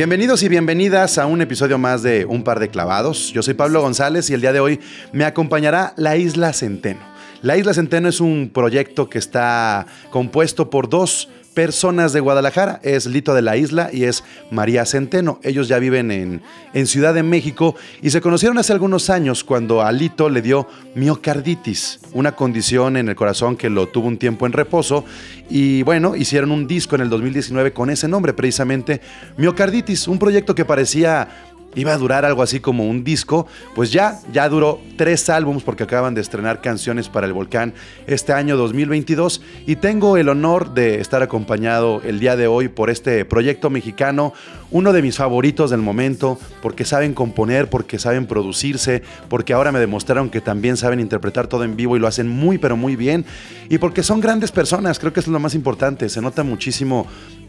Bienvenidos y bienvenidas a un episodio más de Un par de clavados. Yo soy Pablo González y el día de hoy me acompañará la Isla Centeno. La Isla Centeno es un proyecto que está compuesto por dos personas de Guadalajara. Es Lito de la Isla y es María Centeno. Ellos ya viven en, en Ciudad de México y se conocieron hace algunos años cuando a Lito le dio miocarditis, una condición en el corazón que lo tuvo un tiempo en reposo. Y bueno, hicieron un disco en el 2019 con ese nombre precisamente, Miocarditis, un proyecto que parecía iba a durar algo así como un disco, pues ya, ya duró tres álbumes porque acaban de estrenar canciones para el volcán este año 2022 y tengo el honor de estar acompañado el día de hoy por este proyecto mexicano, uno de mis favoritos del momento, porque saben componer, porque saben producirse, porque ahora me demostraron que también saben interpretar todo en vivo y lo hacen muy pero muy bien. Y porque son grandes personas, creo que es lo más importante, se nota muchísimo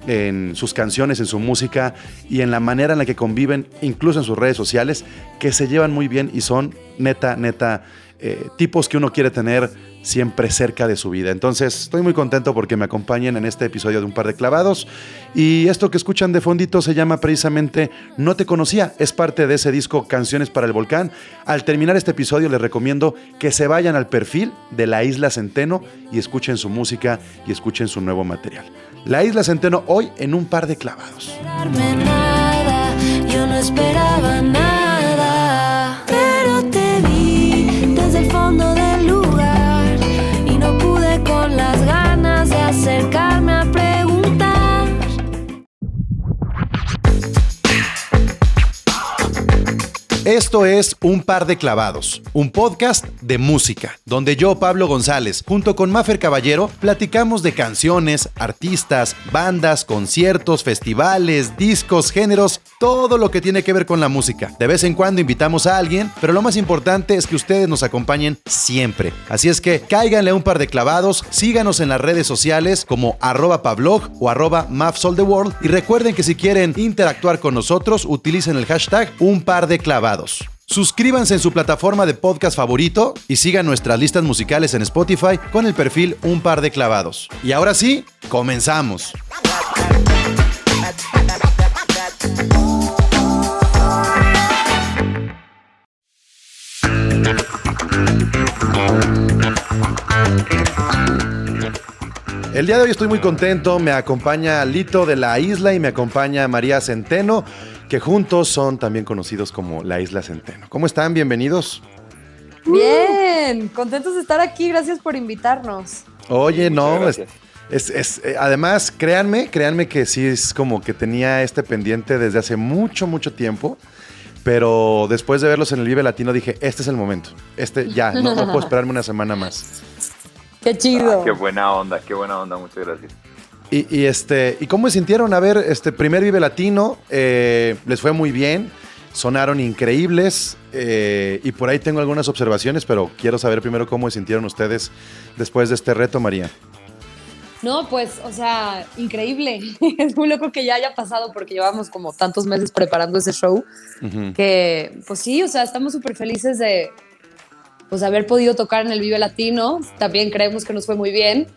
en sus canciones, en su música y en la manera en la que conviven, incluso en sus redes sociales, que se llevan muy bien y son neta, neta, eh, tipos que uno quiere tener siempre cerca de su vida. Entonces, estoy muy contento porque me acompañen en este episodio de Un par de clavados. Y esto que escuchan de fondito se llama precisamente No te conocía. Es parte de ese disco Canciones para el Volcán. Al terminar este episodio les recomiendo que se vayan al perfil de la Isla Centeno y escuchen su música y escuchen su nuevo material. La Isla Centeno hoy en Un par de clavados. Esto es Un par de clavados, un podcast de música, donde yo, Pablo González, junto con Mafer Caballero, platicamos de canciones, artistas, bandas, conciertos, festivales, discos, géneros, todo lo que tiene que ver con la música. De vez en cuando invitamos a alguien, pero lo más importante es que ustedes nos acompañen siempre. Así es que cáiganle un par de clavados, síganos en las redes sociales como arroba pablog o arroba mafsoltheworld y recuerden que si quieren interactuar con nosotros, utilicen el hashtag un par de clavados. Suscríbanse en su plataforma de podcast favorito y sigan nuestras listas musicales en Spotify con el perfil Un par de clavados. Y ahora sí, comenzamos. El día de hoy estoy muy contento, me acompaña Lito de la Isla y me acompaña María Centeno que juntos son también conocidos como la Isla Centeno. ¿Cómo están? Bienvenidos. Bien, contentos de estar aquí, gracias por invitarnos. Oye, no, es, es, eh, además, créanme, créanme que sí es como que tenía este pendiente desde hace mucho, mucho tiempo. Pero después de verlos en el Vive Latino dije, este es el momento. Este ya, no, puedo esperarme una semana más. Qué chido. Ah, qué buena onda, qué buena onda, muchas gracias. Y, este, ¿y cómo se sintieron? A ver, este primer Vive Latino, eh, les fue muy bien, sonaron increíbles eh, y por ahí tengo algunas observaciones, pero quiero saber primero cómo se sintieron ustedes después de este reto, María. No, pues, o sea, increíble. es muy loco que ya haya pasado porque llevamos como tantos meses preparando ese show que, pues sí, o sea, estamos súper felices de pues, haber podido tocar en el Vive Latino. También creemos que nos fue muy bien.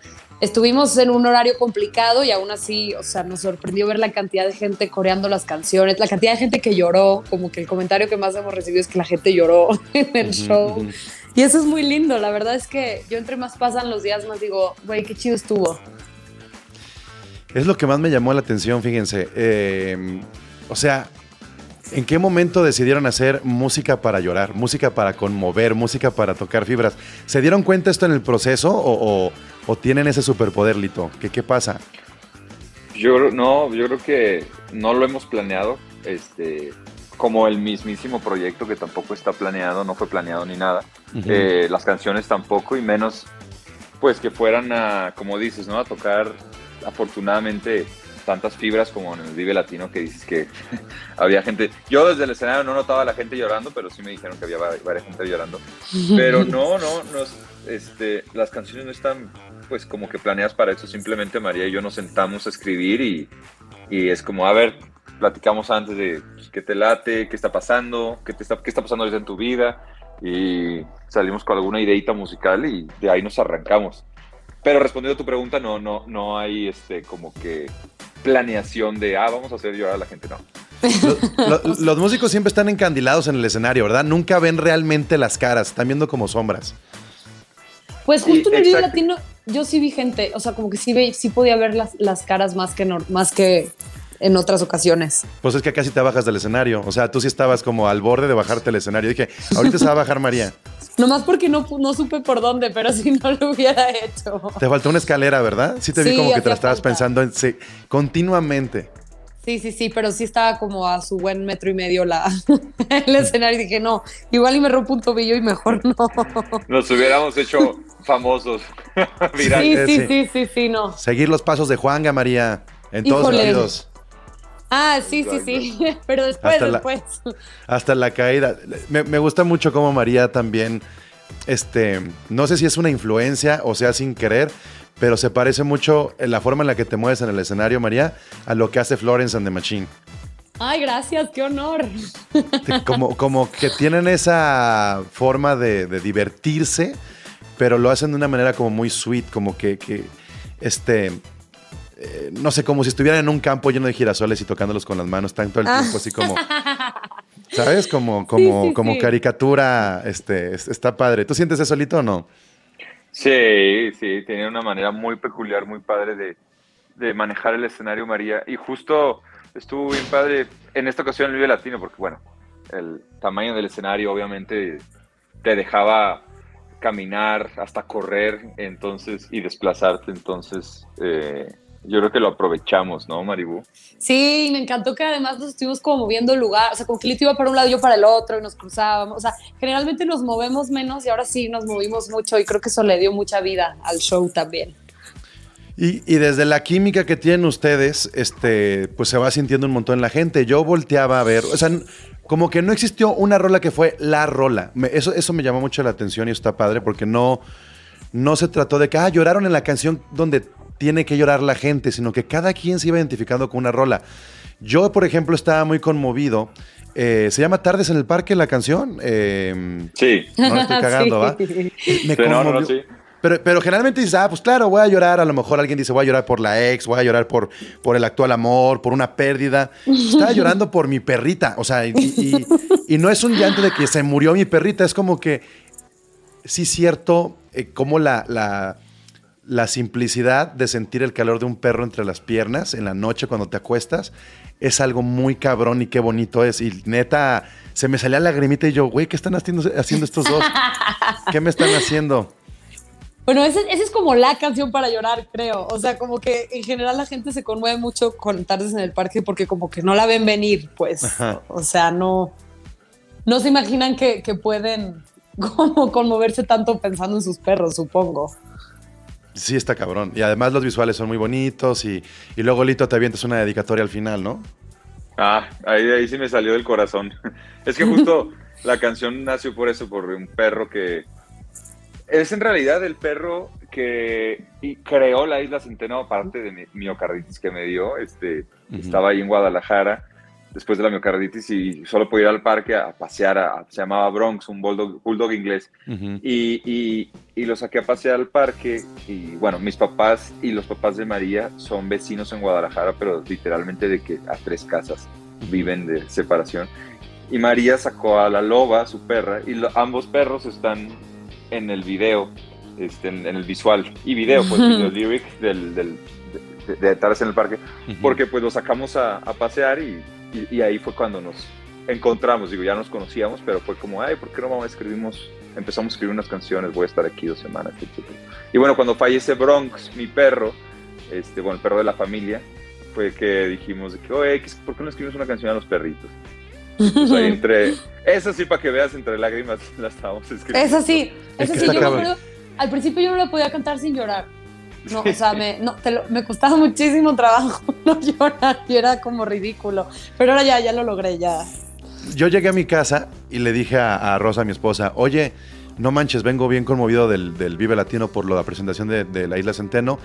Estuvimos en un horario complicado y aún así, o sea, nos sorprendió ver la cantidad de gente coreando las canciones, la cantidad de gente que lloró, como que el comentario que más hemos recibido es que la gente lloró en el show. Y eso es muy lindo, la verdad es que yo entre más pasan los días más digo, güey, qué chido estuvo. Es lo que más me llamó la atención, fíjense. Eh, o sea, ¿En qué momento decidieron hacer música para llorar, música para conmover, música para tocar fibras? ¿Se dieron cuenta esto en el proceso o, tienen ese superpoder, Lito? ¿Qué, ¿Qué pasa? Yo no, yo creo que no lo hemos planeado. Este, como el mismísimo proyecto que tampoco está planeado, no fue planeado ni nada. Eh, las canciones tampoco, y menos, pues que fueran a, como dices, ¿no? A tocar, afortunadamente, tantas fibras como en el Vive Latino que dices que había gente. Yo desde el escenario no notaba a la gente llorando, pero sí me dijeron que había varias gente llorando. Pero no, no, no este, las canciones no están pues como que planeadas para eso. Simplemente María y yo nos sentamos a escribir y, y es como, a ver, platicamos antes de pues, qué te late, qué está pasando, qué, te está, qué está pasando en tu vida y salimos con alguna ideita musical y de ahí nos arrancamos. Pero respondiendo a tu pregunta, no, no, no hay este como que planeación de, ah, vamos a hacer llorar a la gente, no. Lo- lo- los músicos siempre están encandilados en el escenario, ¿verdad? Nunca ven realmente las caras, están viendo como sombras. Pues Sí, justo en el video latino yo sí vi gente, o sea, como que sí, ve, sí podía ver las, las caras más que, nor- más que en otras ocasiones. Pues es que casi te bajas del escenario. O sea, tú sí estabas como al borde de bajarte del escenario. Dije, ahorita se va a bajar María. Nomás porque no, no supe por dónde, pero si no lo hubiera hecho. Te faltó una escalera, ¿verdad? Sí te vi Sí, como que te la estabas falta. pensando en, sí, continuamente. Sí, sí, sí, pero sí estaba como a su buen metro y medio la, el escenario y dije, no, igual y me rompo un tobillo y mejor no. Nos hubiéramos hecho famosos, Sí, sí, sí. sí, sí, no. Seguir los pasos de Juanga, María. En todos Híjole. sentidos. Ah, sí, sí, sí, pero después, Hasta la- después. Hasta la caída. Me, me gusta mucho cómo María también, este, no sé si es una influencia o sea sin querer, pero se parece mucho en la forma en la que te mueves en el escenario, María, a lo que hace Florence and the Machine. Ay, gracias, qué honor. Como, como que tienen esa forma de, de divertirse, pero lo hacen de una manera como muy sweet, como que, que, este, eh, no sé, como si estuvieran en un campo lleno de girasoles y tocándolos con las manos, tanto el Ah. tiempo, así como, ¿sabes? Como, como, Sí, sí, como sí. caricatura, este, es- está padre. ¿Tú sientes eso solito o no? Sí, sí, tenía una manera muy peculiar, muy padre de, de manejar el escenario María. Y justo estuvo bien padre en esta ocasión el Vive Latino, porque bueno, el tamaño del escenario obviamente te dejaba caminar, hasta correr, entonces, y desplazarte. Entonces, eh, yo creo que lo aprovechamos, ¿no, Maribú? Sí, me encantó que además nos estuvimos como moviendo el lugar, o sea, que Lito iba para un lado y yo para el otro y nos cruzábamos, o sea, generalmente nos movemos menos y ahora sí nos movimos mucho y creo que eso le dio mucha vida al show también. Y, y desde la química que tienen ustedes, este, pues se va sintiendo un montón en la gente. Yo volteaba a ver, o sea, como que no existió una rola que fue la rola. Me- eso, eso me llamó mucho la atención y está padre porque no, no se trató de que, ah, lloraron en la canción donde tiene que llorar la gente, sino que cada quien se iba identificando con una rola. Yo, por ejemplo, estaba muy conmovido. Eh, ¿Se llama Tardes en el Parque la canción? Eh, Sí. no la estoy cagando, ¿va? Me Sí, no, no, no, conmovió. sí. Pero, pero generalmente dices, ah, pues claro, voy a llorar. A lo mejor alguien dice, voy a llorar por la ex, voy a llorar por, por el actual amor, por una pérdida. Estaba llorando por mi perrita. O sea, y, y- y no es un llanto de que se murió mi perrita, es como que sí cierto, eh, como la, la, la simplicidad de sentir el calor de un perro entre las piernas en la noche cuando te acuestas es algo muy cabrón y qué bonito es. Y neta, se me salía la lagrimita y yo, güey, ¿qué están haciendo, haciendo estos dos? ¿Qué me están haciendo? Bueno, esa esa es como la canción para llorar, creo. O sea, como que en general la gente se conmueve mucho con Tardes en el Parque porque como que no la ven venir, pues. Ajá. O sea, no, no se imaginan que, que pueden como conmoverse tanto pensando en sus perros, supongo. Sí, está cabrón. Y además los visuales son muy bonitos y, y luego Lito te avientas una dedicatoria al final, ¿no? Ah, ahí, ahí sí me salió del corazón. Es que justo la canción nació por eso, por un perro que... Es en realidad el perro que creó la isla Centeno, aparte de mi miocarditis que me dio. Este. Estaba ahí en Guadalajara después de la miocarditis y solo podía ir al parque a pasear. a- se llamaba Bronx, un bulldog, bulldog inglés. Ujú. Y, y- y lo saqué a pasear al parque y bueno, mis papás y los papás de María son vecinos en Guadalajara, pero literalmente de que a tres casas viven de separación. Y María sacó a la loba, su perra, y lo- ambos perros están en el video, este, en, en el visual y video, pues, los lyrics del, del- de, de Tardes en el Parque, Ujú. porque pues lo sacamos a, a pasear y, y- y ahí fue cuando nos encontramos, digo, ya nos conocíamos, pero fue como, ay, ¿por qué no mamá escribimos, empezamos a escribir unas canciones, voy a estar aquí dos semanas, etc. Y bueno, cuando fallece Bronx, mi perro, este, bueno, el perro de la familia, fue que dijimos, de que, oye, ¿por qué no escribimos una canción a los perritos? Pues ahí entre, esa sí, para que veas, entre lágrimas la estábamos escribiendo. Es así, Es es que así. está Yo me acuerdo, al principio yo no la podía cantar sin llorar. No, o sea, me, no, te lo- me costaba muchísimo trabajo no llorar y era como ridículo. Pero ahora ya, ya lo logré, ya. Yo llegué a mi casa y le dije a, Rosa, mi esposa, oye, no manches, vengo bien conmovido del, del Vive Latino por la presentación de, de la Isla Centeno.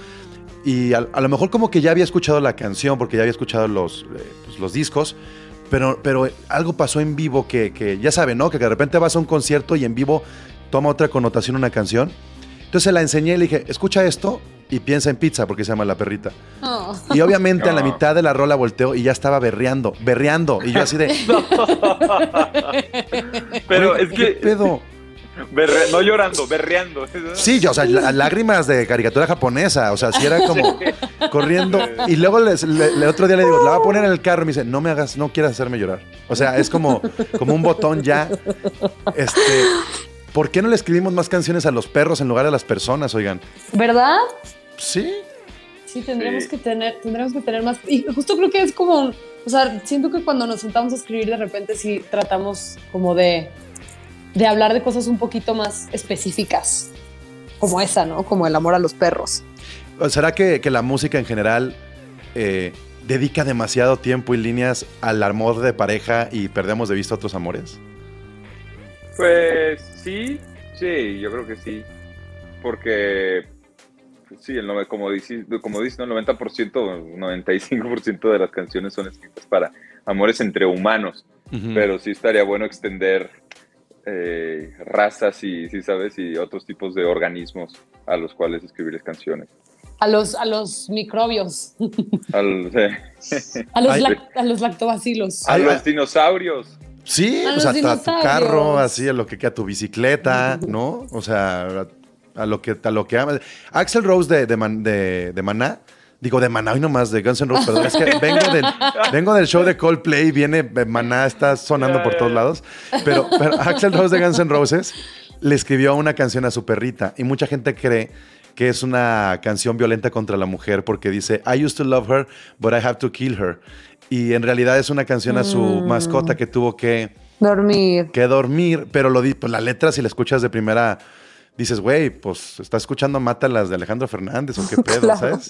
Y a, a lo mejor como que ya había escuchado la canción, porque ya había escuchado los, eh, pues, los discos, pero, pero algo pasó en vivo que, que ya saben, ¿no? Que de repente vas a un concierto y en vivo toma otra connotación una canción. Entonces se la enseñé y le dije, escucha esto y piensa en pizza porque se llama la perrita. Oh. Y obviamente a la mitad de la rola volteo y ya estaba berreando, berreando. Y yo así de, Pero "Güey, es ¿qué que. pedo? berre- no llorando, berreando. Sí, yo, o sea, lá- lágrimas de caricatura japonesa. O sea, sí era como corriendo. Y luego les- le- le- otro día le digo, la voy a poner en el carro. Y me dice, no me hagas, no quieras hacerme llorar. O sea, es como, como un botón ya. Este, ¿Por qué no le escribimos más canciones a los perros en lugar de a las personas, oigan? ¿Verdad? Sí. Sí, tendremos Sí. que tener, tendremos que tener más. Y justo creo que es como, o sea, siento que cuando nos sentamos a escribir de repente sí tratamos como de, de hablar de cosas un poquito más específicas, como esa, ¿no? Como el amor a los perros. ¿O ¿Será que, que la música en general eh, dedica demasiado tiempo y líneas al amor de pareja y perdemos de vista otros amores? Pues sí, sí, yo creo que sí. Porque, sí, el, nove- como dices, como dices, ¿no? el 90%, o 95% de las canciones son escritas para amores entre humanos. Pero sí estaría bueno extender eh, razas y, sí, ¿sabes? Y otros tipos de organismos a los cuales escribirles canciones. A los, a los microbios, Al- a los, Ay. a los lactobacilos. a los ay. dinosaurios. Sí, A o sea, hasta tu carro, así a lo que queda tu bicicleta, ¿no? O sea, a, a lo que a lo que amas. Axel Rose de, de, Man- de- de Maná, digo de Maná y nomás de Guns N' Roses, perdón, es que vengo del, vengo del show de Coldplay, viene eh, Maná, está sonando por todos lados, pero, pero Axel Rose de Guns N' Roses le escribió una canción a su perrita y mucha gente cree que es una canción violenta contra la mujer porque dice I used to love her, but I have to kill her. Y en realidad es una canción a su Mm. mascota que tuvo que, Dormir. que dormir, pero lo di, pues la letra, si la escuchas de primera, dices, güey, pues está escuchando Mátalas de Alejandro Fernández o qué pedo, Claro. ¿sabes?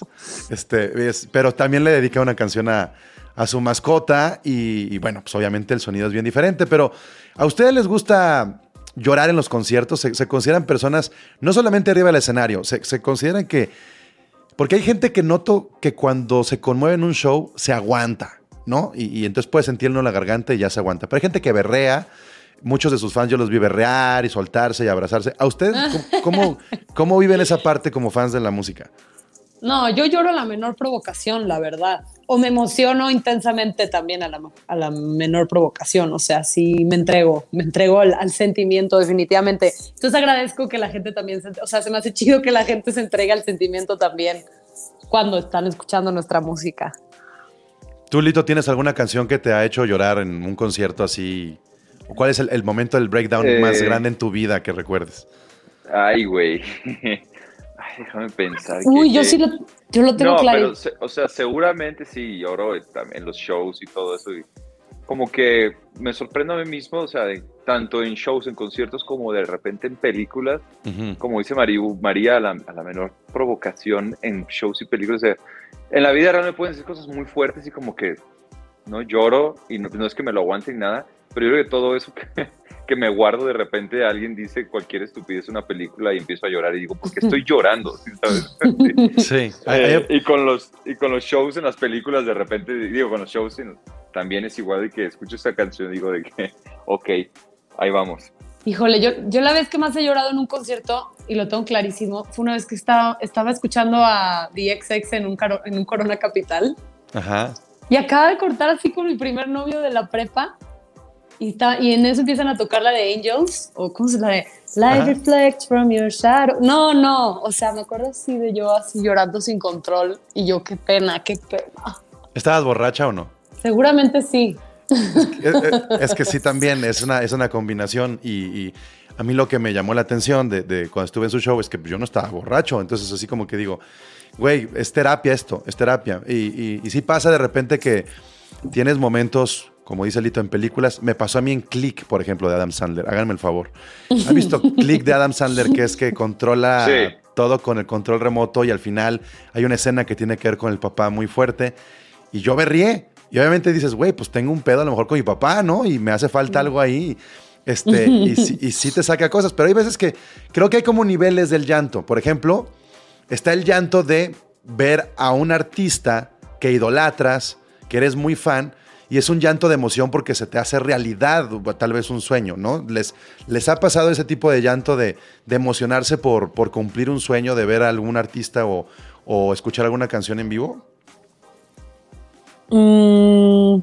Este, es- pero también le dedica una canción a, a su mascota y, y bueno, pues obviamente el sonido es bien diferente, pero ¿a ustedes les gusta llorar en los conciertos? ¿Se, se consideran personas, no solamente arriba del escenario, se, se consideran que... Porque hay gente que noto que cuando se conmueve en un show se aguanta, ¿no? Y, y entonces puede sentirlo en la garganta y ya se aguanta. Pero hay gente que berrea. Muchos de sus fans yo los vi berrear y soltarse y abrazarse. ¿A ustedes cómo, cómo, cómo viven esa parte como fans de la música? No, yo lloro a la menor provocación, la verdad. O me emociono intensamente también a la, a la menor provocación. O sea, sí me entrego, me entrego al, al sentimiento definitivamente. Entonces agradezco que la gente también, se, o sea, se me hace chido que la gente se entregue al sentimiento también cuando están escuchando nuestra música. ¿Tú, Lito, tienes alguna canción que te ha hecho llorar en un concierto así? ¿O ¿Cuál es el, el momento del breakdown Eh. más grande en tu vida que recuerdes? Ay, güey. Ay, déjame pensar. Uy, que- yo que- sí lo, yo lo tengo no, claro. pero, o sea, seguramente sí lloro en los shows y todo eso. Y como que me sorprendo a mí mismo, o sea, de- tanto en shows, en conciertos, como de repente en películas. Ujú. Como dice Mariu- María, a la, a la menor provocación en shows y películas. O sea, en la vida real me pueden decir cosas muy fuertes y como que no lloro y no, no es que me lo aguante ni nada, pero yo creo que todo eso que, que me guardo de repente alguien dice cualquier estupidez en una película y empiezo a llorar y digo, ¿por qué estoy llorando? ¿Sí sabes? Sí. Sí. Eh, hay- y, con los, y con los shows en las películas, de repente, digo, con los shows en- también es igual de que escucho esta canción y digo de que, ok, ahí vamos. Híjole, yo, yo la vez que más he llorado en un concierto, y lo tengo clarísimo, fue una vez que estaba, estaba escuchando a DXX en un, caro- en un Corona Capital. Ajá. Y acaba de cortar así con mi primer novio de la prepa. Y, está, y en eso empiezan a tocar la de Angels, o ¿cómo se la de? Light reflects from your shadow. No, no, o sea, me acuerdo así de yo así llorando sin control. Y yo, qué pena, qué pena. ¿Estabas borracha o no? Seguramente sí. Es, es- es que sí, también es una, es una combinación y, y a mí lo que me llamó la atención de, de cuando estuve en su show es que yo no estaba borracho, entonces así como que digo, güey, es terapia esto, es terapia. Y, y, y sí pasa de repente que tienes momentos, como dice Lito, en películas, me pasó a mí en Click, por ejemplo, de Adam Sandler, háganme el favor. ¿Han visto Click de Adam Sandler que es que controla Sí. todo con el control remoto y al final hay una escena que tiene que ver con el papá muy fuerte y yo berrié. Y obviamente dices, güey, pues tengo un pedo a lo mejor con mi papá, ¿no? Y me hace falta algo ahí. Este, y, sí, y sí te saca cosas, pero hay veces que creo que hay como niveles del llanto. Por ejemplo, está el llanto de ver a un artista que idolatras, que eres muy fan, y es un llanto de emoción porque se te hace realidad tal vez un sueño, ¿no? ¿Les, les ha pasado ese tipo de llanto de, de emocionarse por, por cumplir un sueño, de ver a algún artista o, o escuchar alguna canción en vivo? Mm,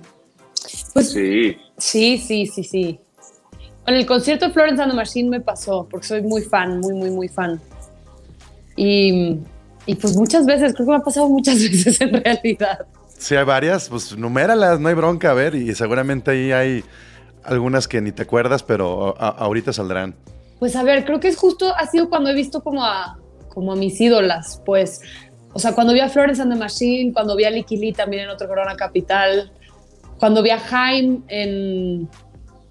pues Sí, sí, sí, sí, sí. En el concierto de Florence and the Machine me pasó, porque soy muy fan, muy, muy, muy fan. Y, y pues muchas veces, creo que me ha pasado muchas veces en realidad. Sí, hay varias, pues numéralas, no hay bronca, a ver, y seguramente ahí hay algunas que ni te acuerdas, pero a- ahorita saldrán. Pues a ver, creo que es justo, ha sido cuando he visto como a, como a mis ídolas, pues. O sea, cuando vi a Florence and the Machine, cuando vi a Lee también en otro Corona Capital, cuando vi a Jaime en,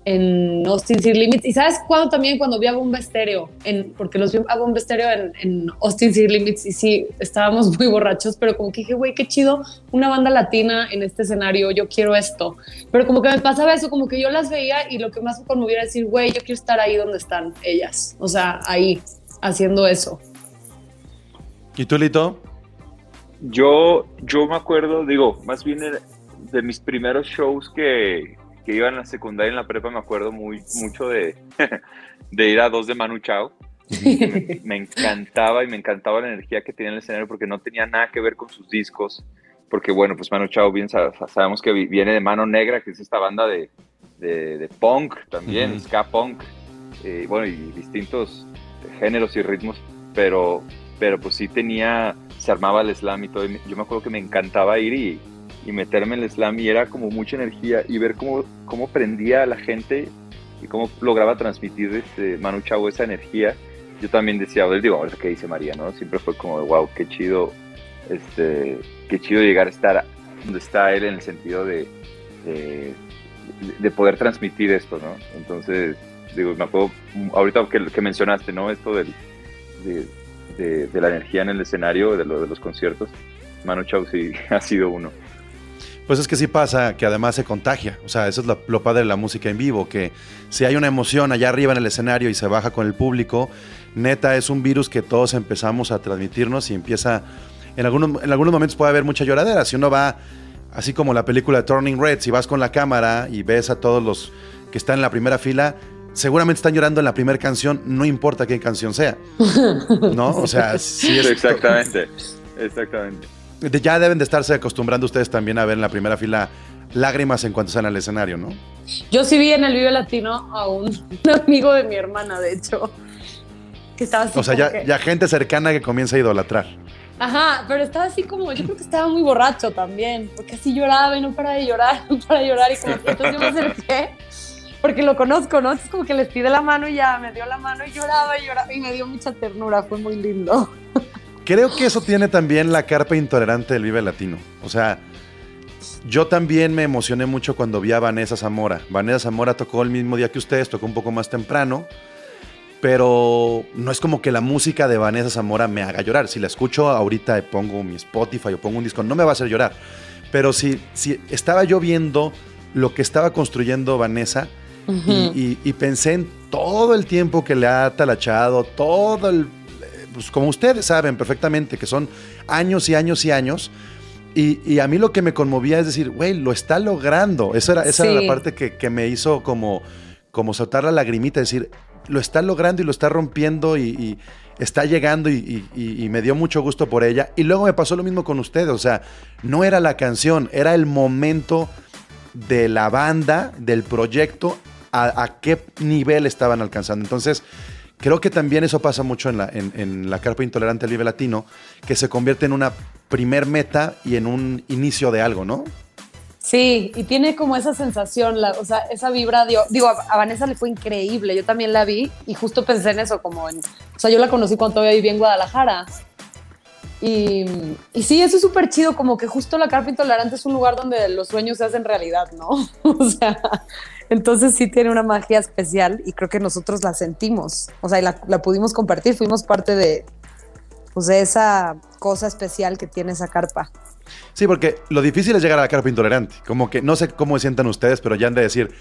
en Austin City Limits. Y sabes cuándo también, cuando vi a Bomba Estéreo, en, porque los vi a Bomba Estéreo en, en Austin City Limits y sí, estábamos muy borrachos, pero como que dije, güey, qué chido, una banda latina en este escenario, yo quiero esto. Pero como que me pasaba eso, como que yo las veía y lo que más me conmovía era decir, güey, yo quiero estar ahí donde están ellas, o sea, ahí, haciendo eso. ¿Y tú, Lito? yo, yo me acuerdo, digo, más bien de mis primeros shows que, que iba en la secundaria en la prepa, me acuerdo muy, mucho de, de ir a dos de Manu Chao. me, me encantaba y me encantaba la energía que tenía en el escenario porque no tenía nada que ver con sus discos. Porque, bueno, pues Manu Chao, bien sa- sabemos que vi- viene de Mano Negra, que es esta banda de, de, de punk también, ska punk, eh, bueno, y distintos géneros y ritmos, pero, pero pues sí tenía, se armaba el slam y todo. y yo me acuerdo que me encantaba ir y, y meterme en el slam y era como mucha energía y ver cómo, cómo prendía a la gente y cómo lograba transmitir este Manu Chao esa energía. Yo también decía, "Oye, digo, que dice María, ¿no? Siempre fue como, wow, qué chido, este, qué chido llegar a estar donde está él en el sentido de, de, de poder transmitir esto, ¿no? Entonces, digo, me acuerdo, ahorita que, que mencionaste, ¿no? Esto del, de, la energía en el escenario, de, de los conciertos, Manu Chao sí ha sido uno. Pues es que sí pasa que además se contagia. O sea, eso es lo, lo padre de la música en vivo, que si hay una emoción allá arriba en el escenario y se baja con el público, neta es un virus que todos empezamos a transmitirnos y empieza... En algunos, en algunos momentos puede haber mucha lloradera. Si uno va, así como la película de Turning Red, si vas con la cámara y ves a todos los que están en la primera fila, seguramente están llorando en la primera canción, no importa qué canción sea. ¿No? O sea, sí es... Exactamente, exactamente. De- Ya deben de estarse acostumbrando ustedes también a ver en la primera fila lágrimas en cuanto están al escenario, ¿no? Yo sí vi en el Vive Latino a un, amigo de mi hermana, de hecho, que estaba así O sea, ya, que- ya gente cercana que comienza a idolatrar. Ajá, pero estaba así como, yo creo que estaba muy borracho también, porque así lloraba y no para de llorar, no para de llorar, y como que entonces yo me acerqué, porque lo conozco, ¿no? Entonces como que les pide la mano y ya me dio la mano y lloraba y lloraba y me dio mucha ternura, fue muy lindo. Creo que eso tiene también la carpa intolerante del Vive Latino. O sea, yo también me emocioné mucho cuando vi a Vanessa Zamora. Vanessa Zamora tocó el mismo día que ustedes, tocó un poco más temprano, pero no es como que la música de Vanessa Zamora me haga llorar. Si la escucho ahorita pongo mi Spotify o pongo un disco, no me va a hacer llorar. Pero si, si estaba yo viendo lo que estaba construyendo Vanessa y, y- y pensé en todo el tiempo que le ha talachado, todo el pues como ustedes saben perfectamente, que son años y años y años. Y, y a mí lo que me conmovía es decir, güey, lo está logrando. Esa era, esa era la parte que, que me hizo como, como soltar la lagrimita, decir, lo está logrando y lo está rompiendo y, y está llegando y, y- y- y me dio mucho gusto por ella. Y luego me pasó lo mismo con ustedes, o sea, no era la canción, era el momento de la banda, del proyecto, a, a qué nivel estaban alcanzando. Entonces, creo que también eso pasa mucho en la, en, la carpa intolerante del Vive Latino, que se convierte en una primer meta y en un inicio de algo, ¿no? Sí, y tiene como esa sensación, la- o sea, esa vibra, digo, a, a Vanessa le fue increíble, yo también la vi y justo pensé en eso, como en, o sea, yo la conocí cuando todavía vivía en Guadalajara. Y, sí, eso es súper chido, como que justo la carpa intolerante es un lugar donde los sueños se hacen realidad, ¿no? O sea, entonces sí tiene una magia especial y creo que nosotros la sentimos, o sea, y la, la pudimos compartir, fuimos parte de, pues, de esa cosa especial que tiene esa carpa. Sí, porque lo difícil es llegar a la carpa intolerante. Como que no sé cómo se sientan ustedes, pero ya han de decir,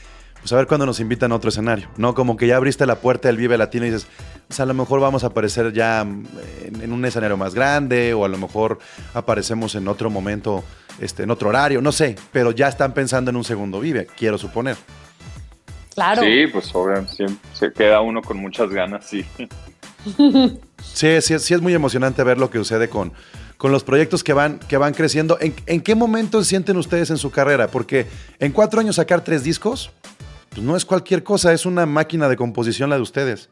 pues a ver cuándo nos invitan a otro escenario, ¿no? Como que ya abriste la puerta del Vive Latino y dices, pues a lo mejor vamos a aparecer ya mm, en, en un escenario más grande o a lo mejor aparecemos en otro momento, este, en otro horario, no sé, pero ya están pensando en un segundo Vive, quiero suponer. Claro. Sí, pues obviamente se queda uno con muchas ganas, sí. Sí, sí, sí es muy emocionante ver lo que sucede con, con los proyectos que van, que van creciendo. ¿En, en qué momento sienten ustedes en su carrera? Porque en cuatro años sacar tres discos, pues no es cualquier cosa, es una máquina de composición la de ustedes.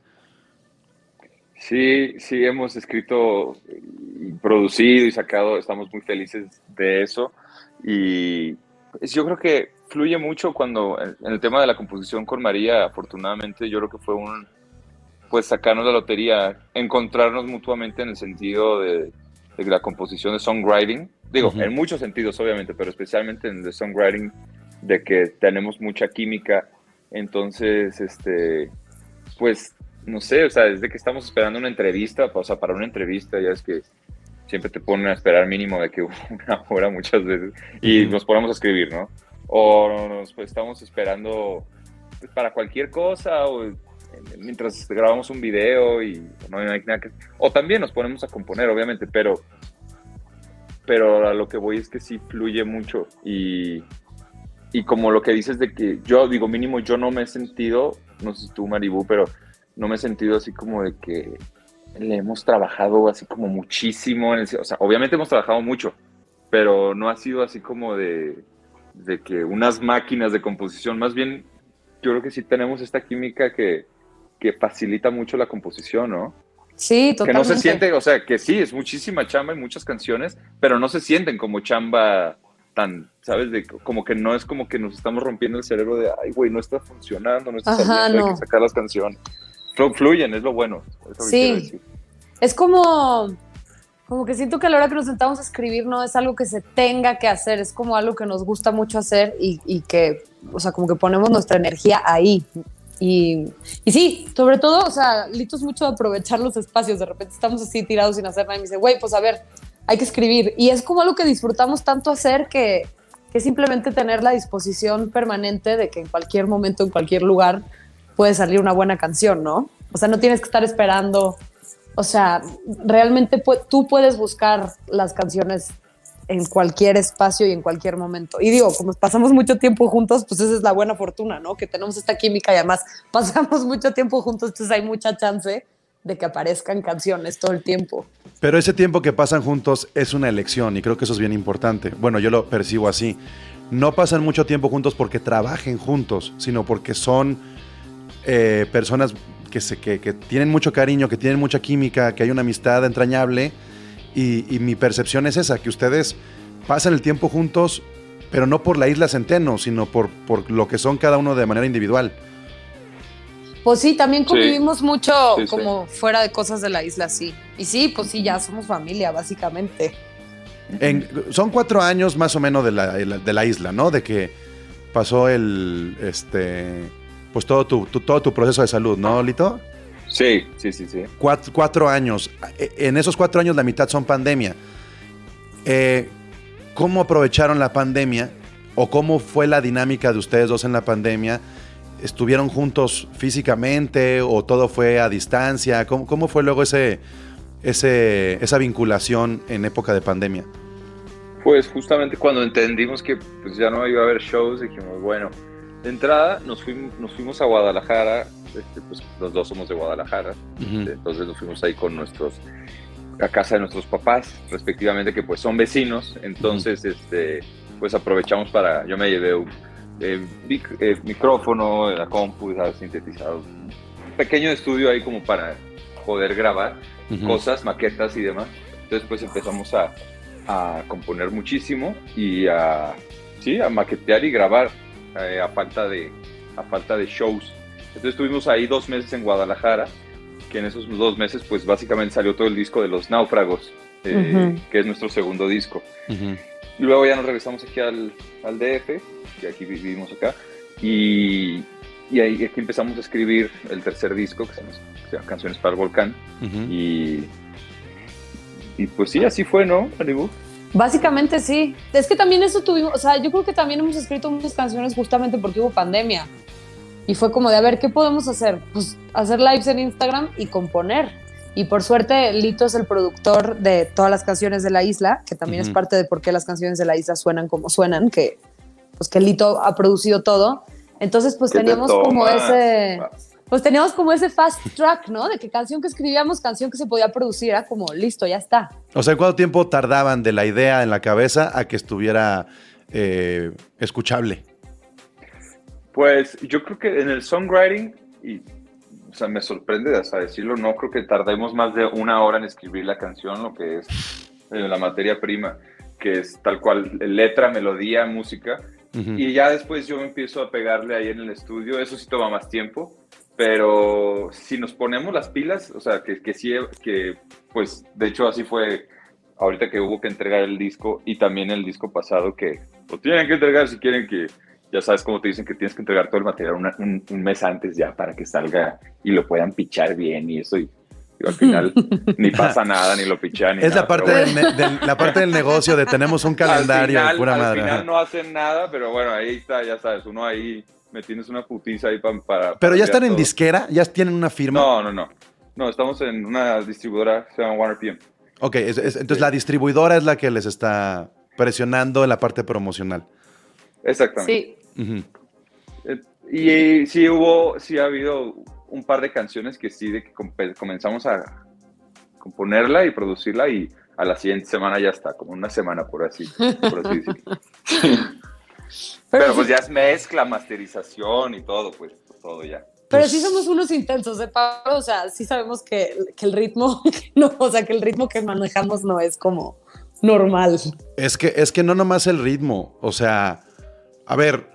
Sí, sí, hemos escrito producido y sacado, estamos muy felices de eso. Y pues, yo creo que fluye mucho cuando en el tema de la composición con María, afortunadamente, yo creo que fue un, pues sacarnos la lotería, encontrarnos mutuamente en el sentido de, de la composición de songwriting. Digo, en muchos sentidos, obviamente, pero especialmente en el songwriting, de que tenemos mucha química. Entonces, este, pues, no sé, o sea, desde que estamos esperando una entrevista, o sea, para una entrevista, ya es que siempre te ponen a esperar mínimo de que una hora muchas veces y nos ponemos a escribir, ¿no? O nos pues, estamos esperando pues, para cualquier cosa o mientras grabamos un video y no hay nada que... O también nos ponemos a componer, obviamente, pero, pero a lo que voy es que sí fluye mucho y, y como lo que dices de que yo digo mínimo yo no me he sentido, no sé si tú Maribú, pero no me he sentido así como de que le hemos trabajado así como muchísimo, en el- o sea, obviamente hemos trabajado mucho, pero no ha sido así como de, de que unas máquinas de composición, más bien yo creo que sí tenemos esta química que, que facilita mucho la composición, ¿no? Sí, Que totalmente. no se siente, o sea, que sí, es muchísima chamba y muchas canciones, pero no se sienten como chamba tan, ¿sabes? De, como que no es como que nos estamos rompiendo el cerebro de, ay, güey, no está funcionando, no está Ajá, saliendo, hay no. que sacar las canciones. Flu- Fluyen, es lo bueno. es Sí. Es como, como que siento que a la hora que nos sentamos a escribir no es algo que se tenga que hacer, es como algo que nos gusta mucho hacer y, y que, o sea, como que ponemos nuestra energía ahí. Y, y sí, sobre todo, o sea, Lito es mucho de aprovechar los espacios. De repente estamos así tirados sin hacer nada y me dice, güey, pues a ver, hay que escribir. Y es como algo que disfrutamos tanto hacer que, que simplemente tener la disposición permanente de que en cualquier momento, en cualquier lugar, puede salir una buena canción, ¿no? O sea, no tienes que estar esperando. O sea, realmente tú puedes buscar las canciones en cualquier espacio y en cualquier momento. Y digo, como pasamos mucho tiempo juntos, pues esa es la buena fortuna, ¿no? Que tenemos esta química y además pasamos mucho tiempo juntos, entonces hay mucha chance de que aparezcan canciones todo el tiempo. Pero ese tiempo que pasan juntos es una elección y creo que eso es bien importante. Bueno, yo lo percibo así. No pasan mucho tiempo juntos porque trabajen juntos, sino porque son eh, personas que, se, que, tienen mucho cariño, que tienen mucha química, que hay una amistad entrañable. Y, y mi percepción es esa, que ustedes pasan el tiempo juntos, pero no por la isla Centeno, sino por, por lo que son cada uno de manera individual. Pues sí, también Sí. convivimos mucho Sí, sí. como fuera de cosas de la isla, sí. Y sí, pues sí, ya somos familia, básicamente. En- son cuatro años más o menos de la, de la isla, ¿no? De que pasó el, este, pues todo tu, tu- todo tu proceso de salud, ¿no, Lito? Sí, sí, sí, sí. Cuatro, cuatro años. Eh, En esos cuatro años la mitad son pandemia. Eh, ¿Cómo aprovecharon la pandemia o cómo fue la dinámica de ustedes dos en la pandemia? ¿Estuvieron juntos físicamente o todo fue a distancia? ¿Cómo, cómo fue luego ese, ese, esa vinculación en época de pandemia? Pues justamente cuando entendimos que pues, ya no iba a haber shows, dijimos, bueno, de entrada nos fuimos, nos fuimos a Guadalajara, este, pues los dos somos de Guadalajara, Ujú. entonces nos fuimos ahí con nuestros, a casa de nuestros papás, respectivamente, que pues son vecinos, entonces este, pues aprovechamos para, yo me llevé un eh, mic- eh, micrófono, la compu, ¿sabes? sintetizador, un pequeño estudio ahí como para poder grabar Ujú. cosas, maquetas y demás. Entonces pues empezamos a, a componer muchísimo y a, sí, a maquetear y grabar eh, a, falta de, a falta de shows. Entonces estuvimos ahí dos meses en Guadalajara, que en esos dos meses pues básicamente salió todo el disco de Los Náufragos, eh, Ujú. que es nuestro segundo disco. Ujú. Y luego ya nos regresamos aquí al, al DF, que aquí vivimos acá, y, y ahí aquí empezamos a escribir el tercer disco, que se llama, que se llama Canciones para el Volcán, Ujú. y, y pues sí, así fue, ¿no, Malibu? Básicamente sí. Es que también eso tuvimos, o sea, yo creo que también hemos escrito muchas canciones justamente porque hubo pandemia. Y fue como de, a ver, ¿qué podemos hacer? Pues hacer lives en Instagram y componer. Y por suerte, Lito es el productor de todas las canciones de la isla, que también es Ujú. parte de por qué las canciones de la isla suenan como suenan, que pues que Lito ha producido todo. Entonces, pues ¿Qué te teníamos como ese pues teníamos como ese fast track, ¿no? De que canción que escribíamos, canción que se podía producir, era como, listo, ya está. O sea, ¿cuánto tiempo tardaban de la idea en la cabeza a que estuviera eh, escuchable? Pues yo creo que en el songwriting, y, o sea, me sorprende hasta decirlo, no creo que tardemos más de una hora en escribir la canción, lo que es eh, la materia prima, que es tal cual letra, melodía, música. Y ya después yo empiezo a pegarle ahí en el estudio, eso sí toma más tiempo, pero si nos ponemos las pilas, o sea, que, que sí, que pues de hecho así fue ahorita que hubo que entregar el disco y también el disco pasado que lo tienen que entregar si quieren que, ya sabes cómo te dicen que tienes que entregar todo el material un, mes antes ya para que salga y lo puedan pichar bien y eso al final ni pasa nada, ni lo pichan. ni Es la nada, parte, del, ne- del- la parte del negocio de tenemos un calendario, al final, pura al madre. final ajá. no hacen nada, pero bueno, ahí está, ya sabes, uno ahí me tienes una putiza ahí pa- para... Pero para ya están en todo. disquera, ya tienen una firma. No, no, no. No, estamos en una distribuidora, se llama OneRPM. Ok, es- es- entonces Sí. la distribuidora es la que les está presionando en la parte promocional. Exactamente. Sí. Eh, Y, sí hubo, sí ha habido un par de canciones que sí, de que compe- comenzamos a componerla y producirla y a la siguiente semana ya está, como una semana por así, por así decirlo. Pero, Pero pues sí, ya es mezcla, masterización y todo, pues todo ya. pero Pues- sí somos unos intensos, ¿eh, Pablo? O sea, sí sabemos que, que el ritmo, no, o sea, que el ritmo que manejamos no es como normal. Es que, es que no nomás el ritmo. O sea, a ver,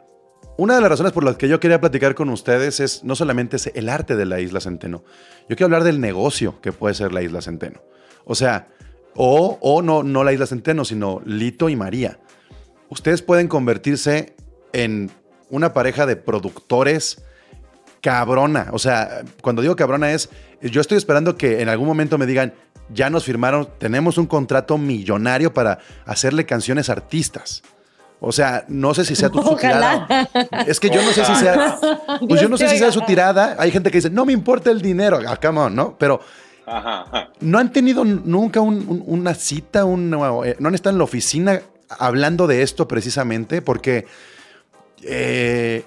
una de las razones por las que yo quería platicar con ustedes es no solamente el arte de la Isla Centeno. Yo quiero hablar del negocio que puede ser la Isla Centeno. O sea, o, o no, no la Isla Centeno, sino Lito y María. Ustedes pueden convertirse en una pareja de productores cabrona. O sea, cuando digo cabrona es, yo estoy esperando que en algún momento me digan, ya nos firmaron, tenemos un contrato millonario para hacerle canciones artistas. O sea, no sé si sea tu su tirada. Es que yo no sé si sea. Pues yo no sé si sea su tirada. Hay gente que dice, no me importa el dinero. Ah, come on, ¿no? Pero Ajá, ajá. no han tenido nunca un- un- una cita, un- eh, no han estado en la oficina hablando de esto precisamente, porque eh,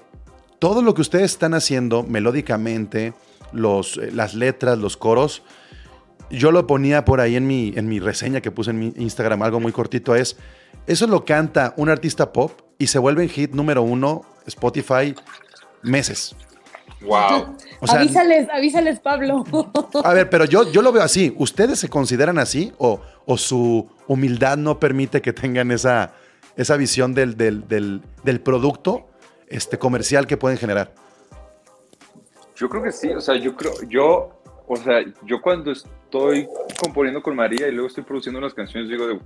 todo lo que ustedes están haciendo melódicamente, los, eh, las letras, los coros, yo lo ponía por ahí en mi, en mi reseña que puse en mi Instagram, algo muy cortito, es, eso lo canta un artista pop y se vuelve en hit número uno Spotify meses. Wow. O sea, avísales, avísales, Pablo. a ver, pero yo, yo lo veo así. ¿Ustedes se consideran así o, o su humildad no permite que tengan esa, esa visión del, del, del- del producto este, comercial que pueden generar? Yo creo que sí, o sea, yo creo, yo, o sea, yo cuando estoy componiendo con María y luego estoy produciendo las canciones, digo, de-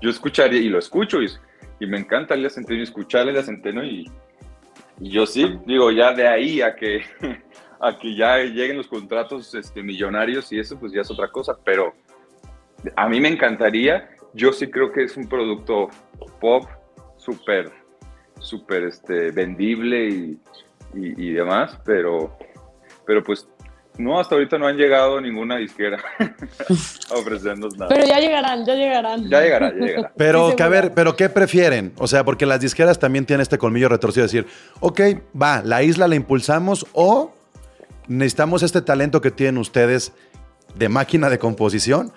yo escucharía y lo escucho y, y me encanta Elia Centeno y escuchar a Elia Centeno y, y yo sí, digo, ya de ahí a que, a que ya lleguen los contratos este, millonarios y eso, pues ya es otra cosa, pero a mí me encantaría, yo sí creo que es un producto pop súper, súper este, vendible y, y, y demás, pero pero pues no, hasta ahorita no han llegado ninguna disquera a ofrecernos nada. Pero ya llegarán, ya llegarán. ya llegará, ya llegará. Pero, Sí, que, a ver, pero ¿qué prefieren? O sea, porque las disqueras también tienen este colmillo retorcido de decir, ok, va, la isla la impulsamos o necesitamos este talento que tienen ustedes de máquina de composición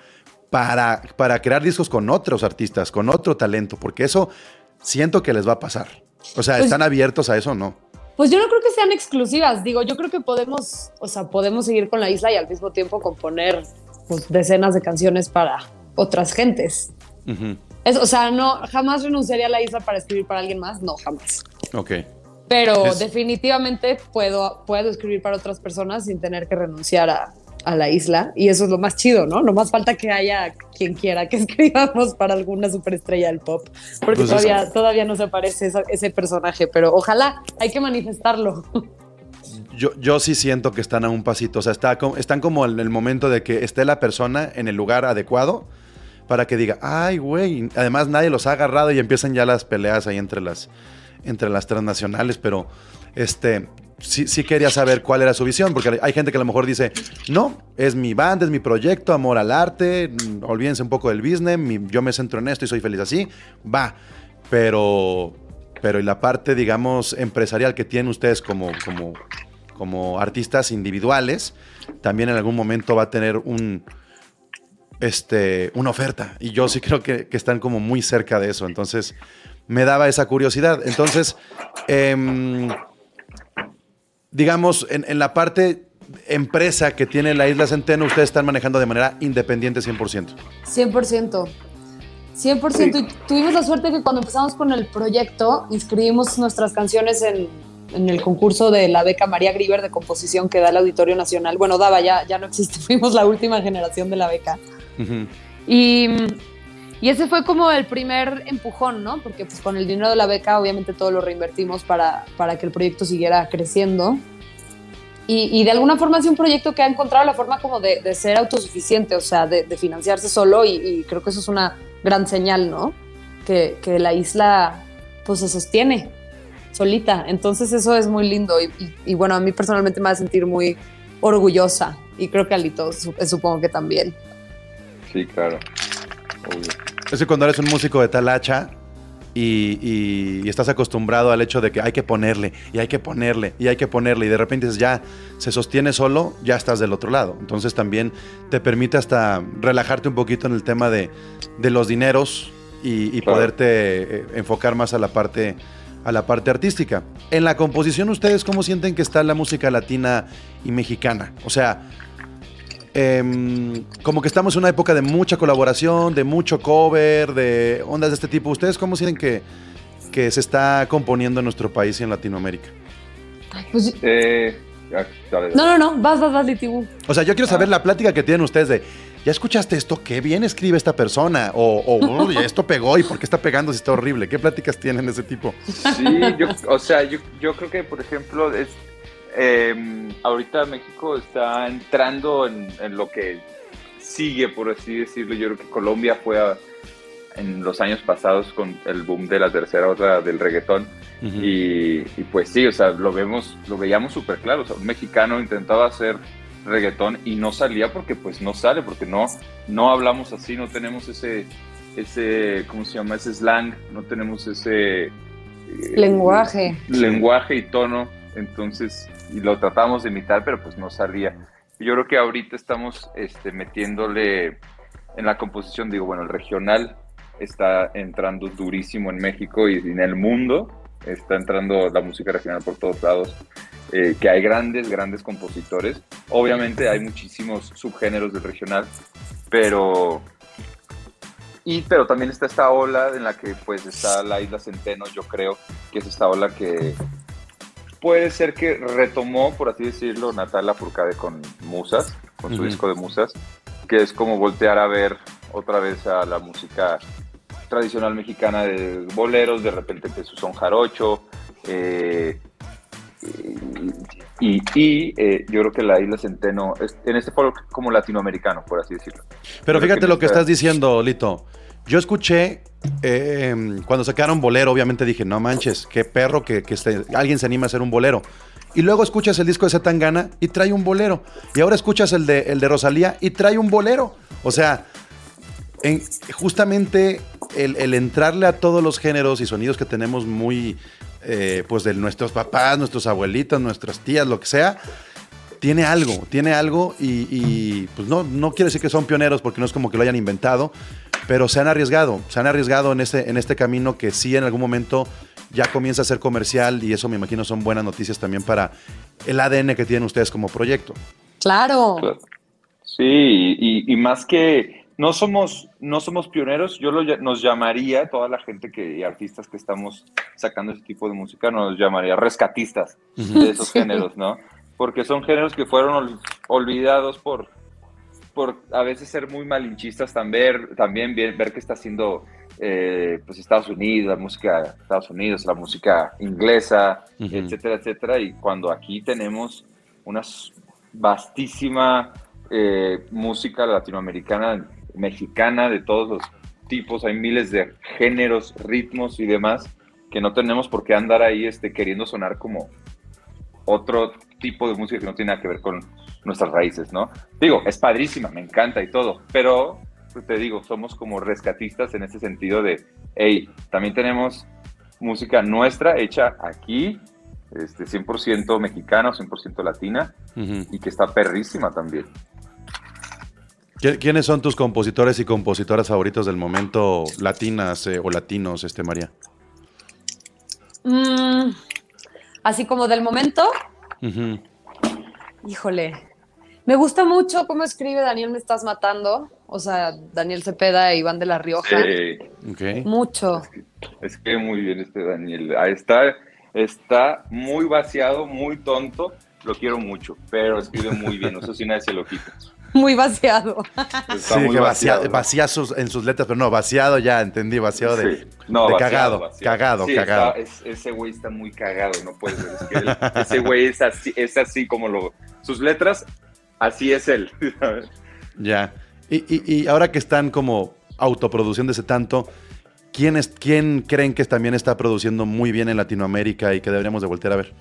para, para crear discos con otros artistas, con otro talento, porque eso siento que les va a pasar. O sea, Pues- ¿están abiertos a eso o no? Pues yo no creo que sean exclusivas. Digo, yo creo que podemos, o sea, podemos seguir con la isla y al mismo tiempo componer pues, decenas de canciones para otras gentes. Es, o sea, no, jamás renunciaría a la isla para escribir para alguien más, no, jamás. Ok. Pero Es- definitivamente puedo, puedo escribir para otras personas sin tener que renunciar a, a la isla. Y eso es lo más chido, ¿no? No más falta que haya quien quiera que escribamos para alguna superestrella del pop. Porque Pues eso. todavía, todavía no se aparece esa- ese personaje, pero ojalá hay que manifestarlo. Yo, yo sí siento que están a un pasito. O sea, está están como en el momento de que esté la persona en el lugar adecuado para que diga, ay, güey. Además, nadie los ha agarrado y empiezan ya las peleas ahí entre las, entre las transnacionales. Pero, este, sí, quería saber cuál era su visión, porque hay gente que a lo mejor dice, no, es mi banda, es mi proyecto, amor al arte, mm, olvídense un poco del business, yo me centro en esto y soy feliz así, va. Pero, pero y la parte, digamos, empresarial que tienen ustedes como, como, como artistas individuales, también en algún momento va a tener un, este, una oferta. Y yo sí creo que, que están como muy cerca de eso. Entonces, me daba esa curiosidad. Entonces, em, digamos, en, en la parte empresa que tiene la Isla Centeno, ustedes están manejando de manera independiente 100%. 100%. 100%. Y tuvimos la suerte que cuando empezamos con el proyecto, inscribimos nuestras canciones en, en el concurso de la beca María Griver de composición que da el Auditorio Nacional. Bueno, daba, ya, ya no existe, fuimos la última generación de la beca. Y, y ese fue como el primer empujón, ¿no? Porque pues con el dinero de la beca obviamente todo lo reinvertimos para, para que el proyecto siguiera creciendo. Y, de alguna forma es un proyecto que ha encontrado la forma como de, ser autosuficiente, o sea, de, financiarse solo y, creo que eso es una gran señal, ¿no? Que, que la isla pues se sostiene solita. Entonces eso es muy lindo y, y- bueno, a mí personalmente me a sentir muy orgullosa y creo que a Lito su- supongo que también. Sí, claro. Obvio. Es que cuando eres un músico de tal hacha y, y- y estás acostumbrado al hecho de que hay que ponerle y hay que ponerle y hay que ponerle y de repente dices ya se sostiene solo, ya estás del otro lado. Entonces también te permite hasta relajarte un poquito en el tema de, de los dineros y, y Claro. poderte eh, enfocar más a la parte a la parte artística. En la composición, ¿ustedes cómo sienten que está la música latina y mexicana? O sea, em, como que estamos en una época de mucha colaboración, de mucho cover, de ondas de este tipo. ¿Ustedes cómo sienten que, que se está componiendo en nuestro país y en Latinoamérica? Pues, Eh, dale, no, no, no, vas, vas, vas, Litibu. O sea, yo quiero saber la plática que tienen ustedes de, ¿ya escuchaste esto? ¿Qué bien escribe esta persona? O, o "Uy, esto pegó y por qué está pegando si está horrible. ¿Qué pláticas tienen de ese tipo? Sí, yo, o sea, yo, yo creo que, por ejemplo, es, eh, ahorita México está entrando en, en lo que sigue, por así decirlo. Yo creo que Colombia fue a- en los años pasados con el boom de la tercera ola del reggaetón. Y pues sí, o sea, lo vemos, lo veíamos súper claro. O sea, un mexicano intentaba hacer reggaetón y no salía porque pues no sale, porque no, no hablamos así, no tenemos ese, ese, ¿cómo se llama? Ese slang, no tenemos ese... eh, Lenguaje. lenguaje y tono, entonces, y lo tratamos de imitar, pero pues no salía. Yo creo que ahorita estamos este, metiéndole en la composición, digo, bueno, el regional está entrando durísimo en México y en el mundo, está entrando la música regional por todos lados, eh, que hay grandes, grandes compositores. Obviamente hay muchísimos subgéneros del regional, pero... Y, pero también está esta ola en la que pues está la isla Centeno, yo creo, que es esta ola que puede ser que retomó, por así decirlo, Natalia Furcade con Musas, con su disco de Musas, que es como voltear a ver otra vez a la música tradicional mexicana de boleros, de repente empezó son jarocho, eh, y, y, eh, yo creo que la isla Centeno, en este folk como latinoamericano, por así decirlo. Pero Creo fíjate que lo que está- estás diciendo, Lito. Yo escuché, eh, cuando sacaron bolero, obviamente dije, no manches, qué perro que, que este- alguien se anima a hacer un bolero. Y luego escuchas el disco de Zetangana y trae un bolero. Y ahora escuchas el de, el de Rosalía y trae un bolero. O sea, en- justamente el, entrarle a todos los géneros y sonidos que tenemos muy, eh, pues de nuestros papás, nuestros abuelitos, nuestras tías, lo que sea, tiene algo, tiene algo y, y, pues no, no quiero decir que son pioneros porque no es como que lo hayan inventado, pero se han arriesgado, se han arriesgado en este, en este camino que sí en algún momento ya comienza a ser comercial y eso me imagino son buenas noticias también para el ADN que tienen ustedes como proyecto. Claro. Sí, y, y más que no somos, no somos pioneros, yo lo, nos llamaría, toda la gente que, y artistas que estamos sacando ese tipo de música, nos llamaría rescatistas de esos Sí. géneros, ¿no? Porque son géneros que fueron ol- olvidados por, por a veces ser muy malinchistas también, también ver, ver que está haciendo eh, pues Estados Unidos, la música de Estados Unidos, la música inglesa, etcétera, etcétera, y cuando aquí tenemos una vastísima eh, música latinoamericana, mexicana, de todos los tipos, hay miles de géneros, ritmos y demás, que no tenemos por qué andar ahí este, queriendo sonar como, otro tipo de música que no tiene nada que ver con nuestras raíces, ¿no? Digo, es padrísima, me encanta y todo, pero pues, te digo, somos como rescatistas en ese sentido de, hey, también tenemos música nuestra hecha aquí, este, 100% mexicana, 100% latina, y que está perrísima también. ¿Quiénes son tus compositores y compositoras favoritos del momento, latinas eh, o latinos, este María? Mm, así como del momento. Híjole. Me gusta mucho cómo escribe Daniel Me Estás Matando. O sea, Daniel Cepeda e Iván de la Rioja. Mucho. Escribe muy bien este Daniel. Está, está muy vaciado, muy tonto. Lo quiero mucho, pero escribe muy bien. Eso sí nadie se lo quita. Muy vaciado. sí, muy vaciado, vacía en sus letras, pero no, vaciado ya, entendí, vaciado de, no, cagado, cagado, cagado. ese güey está muy cagado, no puede ser. ese güey es así, es así como lo... Sus letras, así es él. ya. Y, ahora que están como autoproduciéndose tanto, ¿quién, es, ¿quién creen que también está produciendo muy bien en Latinoamérica y que deberíamos de voltear a ver?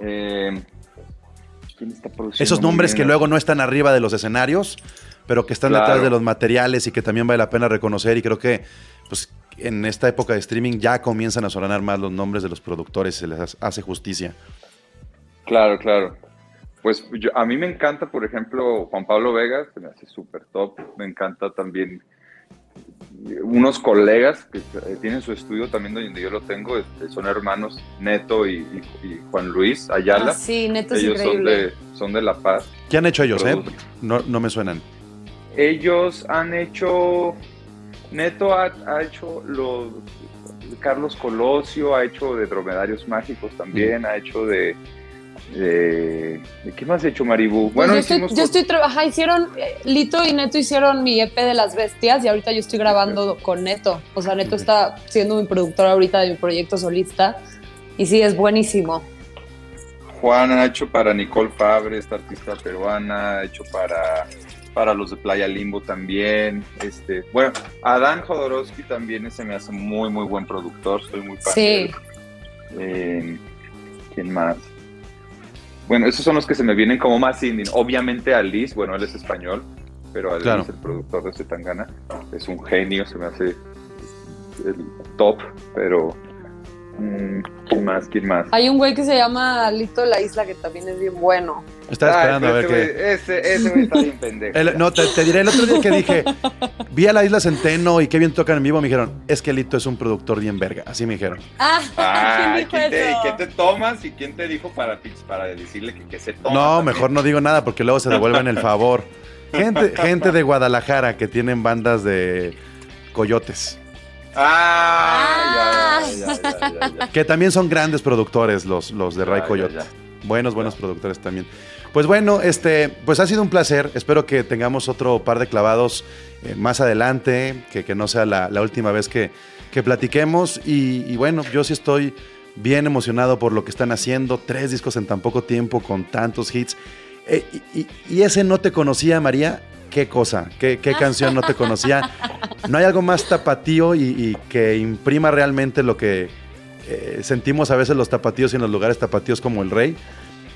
Eh esos nombres que luego no están arriba de los escenarios, pero que están detrás de los materiales y que también vale la pena reconocer. Y creo que pues, en esta época de streaming ya comienzan a sonar más los nombres de los productores y se les hace justicia. Claro, claro. Pues a mí me encanta, por ejemplo, Juan Pablo Vega, que me hace súper top. Me encanta también unos colegas que eh, tienen su estudio también donde yo lo tengo, este, son hermanos Neto y, Juan Luis Ayala. Ah, sí, Neto ellos son de, son de La Paz. ¿Qué han hecho ellos, eh? No, no me suenan. Ellos han hecho, Neto ha, hecho los, Carlos Colosio ha hecho de Dromedarios Mágicos también, mm. ha hecho de ¿De qué más ha hecho Maribu? Pues bueno, yo estoy, yo estoy trabajando, hicieron, eh, Lito y Neto hicieron mi EP de las bestias y ahorita yo estoy grabando con Neto. O sea, Neto está siendo mi productor ahorita de mi proyecto solista y sí, es buenísimo. Juan ha hecho para Nicole Fabre, esta artista peruana, ha hecho para, para los de Playa Limbo también. Este, bueno, Adán Jodorowsky también se me hace muy, muy buen productor, soy muy fan sí. Eh, ¿Quién más? Bueno, esos son los que se me vienen como más indie. Obviamente Alice, bueno, él es español, pero Alice, el productor de Zetangana, es un genio, se me hace el top, pero mm, ¿quién más? ¿Quién más? Hay un güey que se llama Lito La Isla que también es bien bueno. Estaba esperando a ver qué. Ese, ese güey está bien pendejo. no, te, diré el otro día que dije, vi a la Isla Centeno y qué bien tocan en vivo. Me dijeron, es que Lito es un productor bien verga. Así me dijeron. Ah, ah ¿quién, te, ¿qué te tomas y quién te dijo para, para decirle que, se toma? No, mejor no digo nada porque luego se devuelven el favor. Gente, gente de Guadalajara que tienen bandas de coyotes. Ah, Ya, ya, ya, que también son grandes productores los, los de Ray Coyote. Buenos, buenos productores también. Pues bueno, este, pues ha sido un placer. Espero que tengamos otro par de clavados eh, más adelante, que, que, no sea la, última vez que, que platiquemos. Y, bueno, yo sí estoy bien emocionado por lo que están haciendo. Tres discos en tan poco tiempo con tantos hits. Eh, y, ese no te conocía, María. ¿Qué cosa? ¿Qué, ¿Qué, canción no te conocía? ¿No hay algo más tapatío y, que imprima realmente lo que eh, sentimos a veces los tapatíos y en los lugares tapatíos como el rey?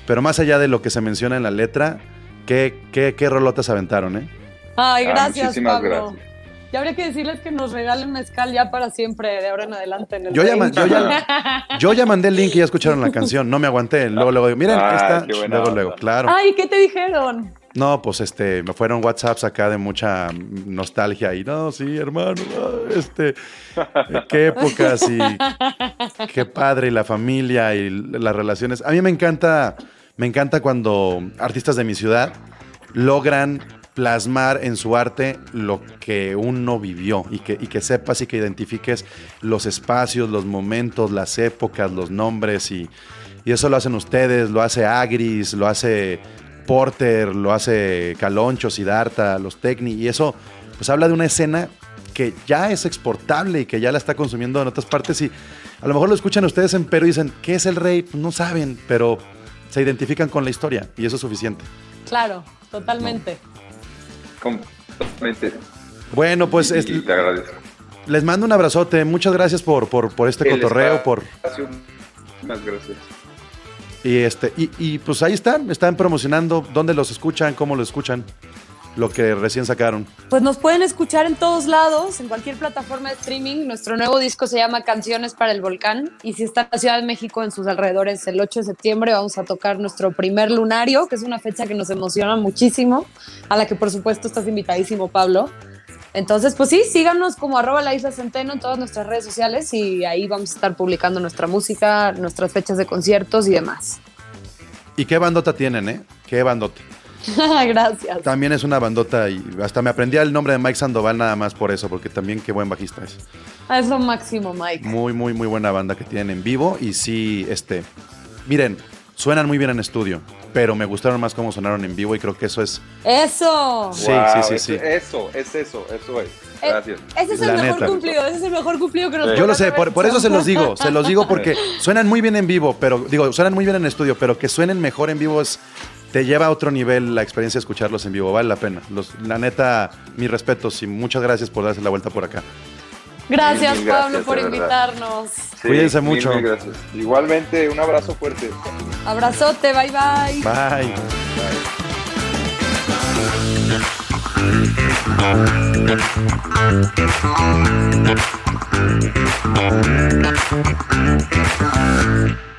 Pero más allá de lo que se menciona en la letra, ¿qué, qué, qué rolotas aventaron, eh? Ay, ah, gracias, Pablo. Gracias. Ya habría que decirles que nos regalen mezcal ya para siempre, de ahora en adelante. En el yo, ya, yo, ya, yo, ya, mandé el link y ya escucharon la canción, no me aguanté. Luego, luego, miren, ah, está. Luego, luego, claro. Ay, ¿qué te dijeron? No, pues este, me fueron WhatsApps acá de mucha nostalgia y no, sí, hermano, este, qué épocas y qué padre y la familia y las relaciones. A mí me encanta, me encanta cuando artistas de mi ciudad logran plasmar en su arte lo que uno vivió y que, y que sepas y que identifiques los espacios, los momentos, las épocas, los nombres y, y eso lo hacen ustedes, lo hace Agris, lo hace Porter, lo hace Caloncho, Sidarta, los Tecni y eso pues habla de una escena que ya es exportable y que ya la está consumiendo en otras partes y a lo mejor lo escuchan ustedes en Perú y dicen, ¿qué es el rey? Pues no saben, pero se identifican con la historia y eso es suficiente. Claro, totalmente completamente. Bueno, pues les mando un abrazote. Muchas gracias por, por, este cotorreo. Por... Muchas gracias. Y, este, y, y, pues ahí están, están promocionando dónde los escuchan, cómo los escuchan, lo que recién sacaron. Pues nos pueden escuchar en todos lados, en cualquier plataforma de streaming. Nuestro nuevo disco se llama Canciones para el Volcán. Y si está en la Ciudad de México, en sus alrededores, el 8 de septiembre vamos a tocar nuestro primer lunario, que es una fecha que nos emociona muchísimo, a la que por supuesto estás invitadísimo, Pablo. Entonces, pues sí, síganos como arroba la isla Centeno en todas nuestras redes sociales y ahí vamos a estar publicando nuestra música, nuestras fechas de conciertos y demás. ¿Y qué bandota tienen, eh? ¿Qué bandota? Gracias. También es una bandota y hasta me aprendí el nombre de Mike Sandoval nada más por eso, porque también qué buen bajista es. Ah, es lo máximo, Mike. Muy, muy, muy buena banda que tienen en vivo y sí, este, miren, suenan muy bien en estudio, pero me gustaron más cómo sonaron en vivo y creo que eso es... ¡Eso! Sí, Wow, sí, sí, eso- sí. Eso, es eso, eso es. Eh, Gracias. Ese es el La mejor neta. cumplido, ese es el mejor cumplido que nos Sí. Yo lo sé, por, por eso se los digo, se los digo porque suenan muy bien en vivo, pero digo, suenan muy bien en estudio, pero que suenen mejor en vivo es te lleva a otro nivel la experiencia de escucharlos en vivo, vale la pena. Los, la neta, mis respetos y muchas gracias por darse la vuelta por acá. Gracias, Mil Pablo, gracias, por invitarnos. Sí, Cuídense mucho. mil gracias. Igualmente, un abrazo fuerte. Abrazote, bye bye. Bye. Thank